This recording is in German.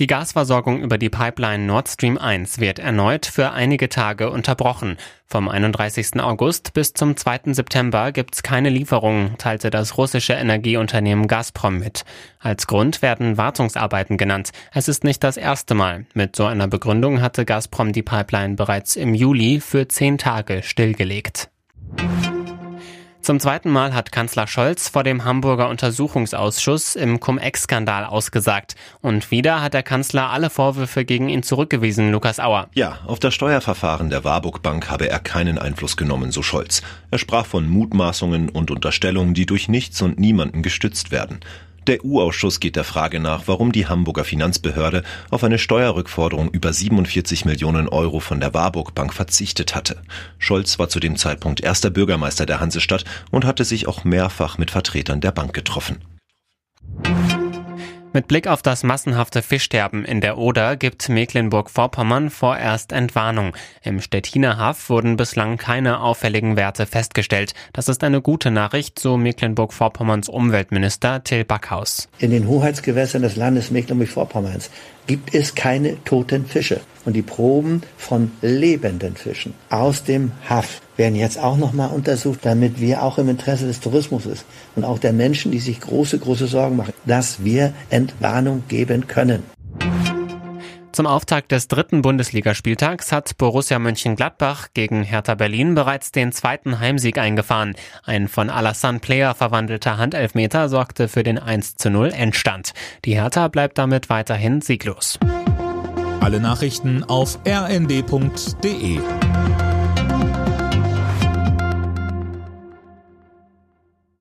Die Gasversorgung über die Pipeline Nord Stream 1 wird erneut für einige Tage unterbrochen. Vom 31. August bis zum 2. September gibt's keine Lieferungen, teilte das russische Energieunternehmen Gazprom mit. Als Grund werden Wartungsarbeiten genannt. Es ist nicht das erste Mal. Mit so einer Begründung hatte Gazprom die Pipeline bereits im Juli für zehn Tage stillgelegt. Zum zweiten Mal hat Kanzler Scholz vor dem Hamburger Untersuchungsausschuss im Cum-Ex-Skandal ausgesagt. Und wieder hat der Kanzler alle Vorwürfe gegen ihn zurückgewiesen, Lukas Auer. Ja, auf das Steuerverfahren der Warburg Bank habe er keinen Einfluss genommen, so Scholz. Er sprach von Mutmaßungen und Unterstellungen, die durch nichts und niemanden gestützt werden. Der EU-Ausschuss geht der Frage nach, warum die Hamburger Finanzbehörde auf eine Steuerrückforderung über 47 Millionen Euro von der Warburg Bank verzichtet hatte. Scholz war zu dem Zeitpunkt erster Bürgermeister der Hansestadt und hatte sich auch mehrfach mit Vertretern der Bank getroffen. Mit Blick auf das massenhafte Fischsterben in der Oder gibt Mecklenburg-Vorpommern vorerst Entwarnung. Im Stettiner Haff wurden bislang keine auffälligen Werte festgestellt. Das ist eine gute Nachricht, so Mecklenburg-Vorpommerns Umweltminister Till Backhaus. In den Hoheitsgewässern des Landes Mecklenburg-Vorpommerns gibt es keine toten Fische. Und die Proben von lebenden Fischen aus dem Haff werden jetzt auch nochmal untersucht, damit wir auch im Interesse des Tourismus ist und auch der Menschen, die sich große, große Sorgen machen, dass wir Entwarnung geben können. Zum Auftakt des dritten Bundesligaspieltags hat Borussia Mönchengladbach gegen Hertha Berlin bereits den zweiten Heimsieg eingefahren. Ein von Alassane Player verwandelter Handelfmeter sorgte für den 1 zu 0 Endstand. Die Hertha bleibt damit weiterhin sieglos. Alle Nachrichten auf rnd.de